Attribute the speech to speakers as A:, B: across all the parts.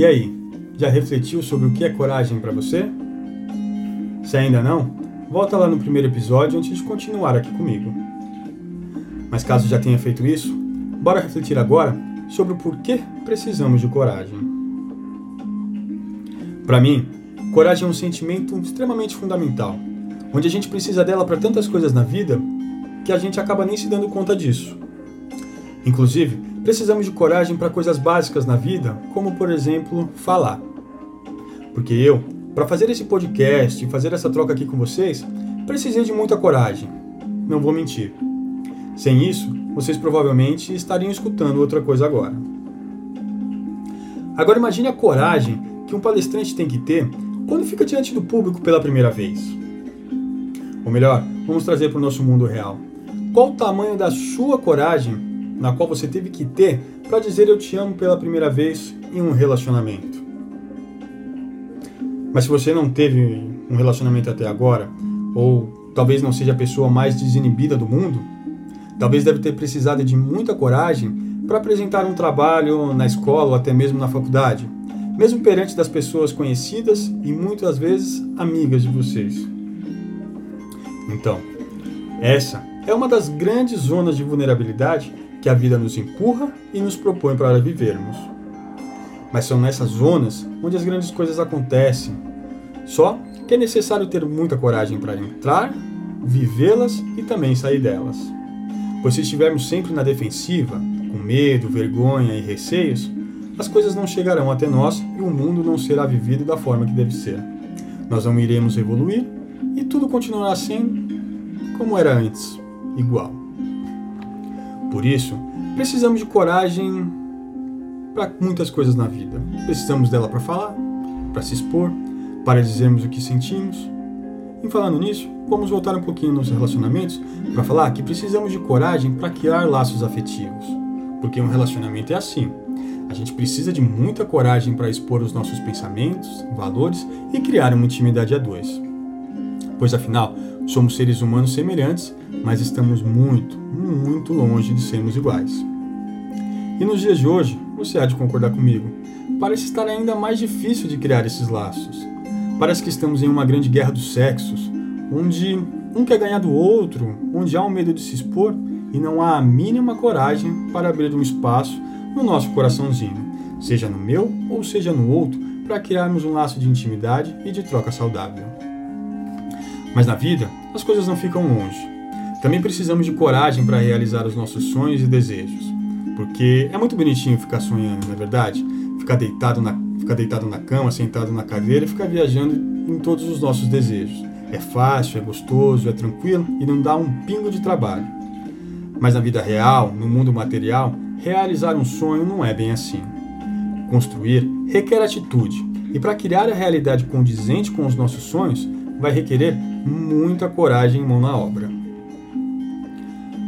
A: E aí, já refletiu sobre o que é coragem para você? Se ainda não, volta lá no primeiro episódio antes de continuar aqui comigo. Mas caso já tenha feito isso, bora refletir agora sobre o porquê precisamos de coragem. Para mim, coragem é um sentimento extremamente fundamental, onde a gente precisa dela para tantas coisas na vida que a gente acaba nem se dando conta disso. Inclusive, precisamos de coragem para coisas básicas na vida, como por exemplo, falar. Porque eu, para fazer esse podcast e fazer essa troca aqui com vocês, precisei de muita coragem. Não vou mentir. Sem isso, vocês provavelmente estariam escutando outra coisa agora. Agora imagine a coragem que um palestrante tem que ter quando fica diante do público pela primeira vez. Ou melhor, vamos trazer para o nosso mundo real. Qual o tamanho da sua coragem na qual você teve que ter para dizer eu te amo pela primeira vez em um relacionamento? Mas se você não teve um relacionamento até agora, ou talvez não seja a pessoa mais desinibida do mundo, talvez deve ter precisado de muita coragem para apresentar um trabalho na escola ou até mesmo na faculdade, mesmo perante das pessoas conhecidas e muitas vezes amigas de vocês. Então, essa é uma das grandes zonas de vulnerabilidade que a vida nos empurra e nos propõe para vivermos. Mas são nessas zonas onde as grandes coisas acontecem. Só que é necessário ter muita coragem para entrar, vivê-las e também sair delas. Pois se estivermos sempre na defensiva, com medo, vergonha e receios, as coisas não chegarão até nós e o mundo não será vivido da forma que deve ser. Nós não iremos evoluir e tudo continuará sendo como era antes, igual. Por isso, precisamos de coragem para muitas coisas na vida. Precisamos dela para falar, para se expor, para dizermos o que sentimos. E falando nisso, vamos voltar um pouquinho nos relacionamentos para falar que precisamos de coragem para criar laços afetivos. Porque um relacionamento é assim. A gente precisa de muita coragem para expor os nossos pensamentos, valores e criar uma intimidade a dois. Pois afinal, somos seres humanos semelhantes, mas estamos muito, muito longe de sermos iguais. E nos dias de hoje, você há de concordar comigo, parece estar ainda mais difícil de criar esses laços. Parece que estamos em uma grande guerra dos sexos, onde um quer ganhar do outro, onde há um medo de se expor e não há a mínima coragem para abrir um espaço no nosso coraçãozinho, seja no meu ou seja no outro, para criarmos um laço de intimidade e de troca saudável. Mas na vida, as coisas não ficam longe. Também precisamos de coragem para realizar os nossos sonhos e desejos. Porque é muito bonitinho ficar sonhando, não é verdade? Ficar deitado na, ficar deitado na cama, sentado na cadeira e ficar viajando em todos os nossos desejos. É fácil, é gostoso, é tranquilo e não dá um pingo de trabalho. Mas na vida real, no mundo material, realizar um sonho não é bem assim. Construir requer atitude, e para criar a realidade condizente com os nossos sonhos, vai requerer muita coragem e mão na obra.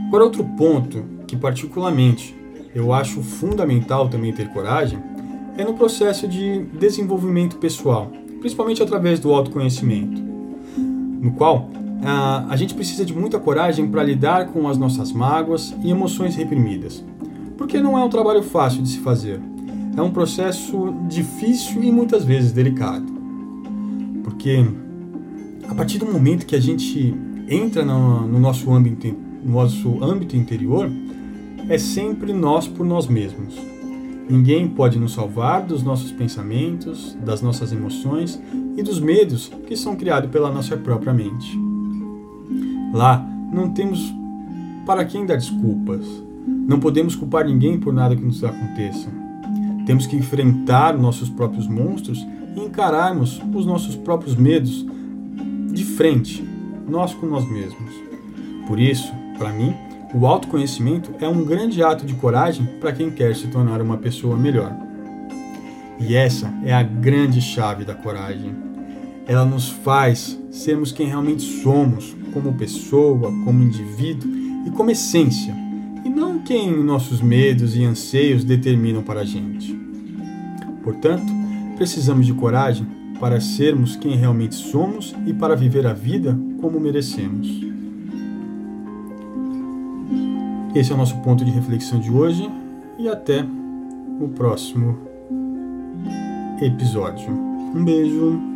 A: Agora, outro ponto que, particularmente, eu acho fundamental também ter coragem é no processo de desenvolvimento pessoal, principalmente através do autoconhecimento, no qual a, a gente precisa de muita coragem para lidar com as nossas mágoas e emoções reprimidas, porque não é um trabalho fácil de se fazer. É um processo difícil e muitas vezes delicado. Porque a partir do momento que a gente entra no, no nosso, âmbito, no nosso âmbito interior, é sempre nós por nós mesmos. Ninguém pode nos salvar dos nossos pensamentos, das nossas emoções e dos medos que são criados pela nossa própria mente. Lá não temos para quem dar desculpas. Não podemos culpar ninguém por nada que nos aconteça. Temos que enfrentar nossos próprios monstros e encararmos os nossos próprios medos de frente, nós com nós mesmos. Por isso, para mim, o autoconhecimento é um grande ato de coragem para quem quer se tornar uma pessoa melhor. E essa é a grande chave da coragem. Ela nos faz sermos quem realmente somos, como pessoa, como indivíduo e como essência, e não quem nossos medos e anseios determinam para a gente. Portanto, precisamos de coragem para sermos quem realmente somos e para viver a vida como merecemos. Esse é o nosso ponto de reflexão de hoje e até o próximo episódio. Um beijo.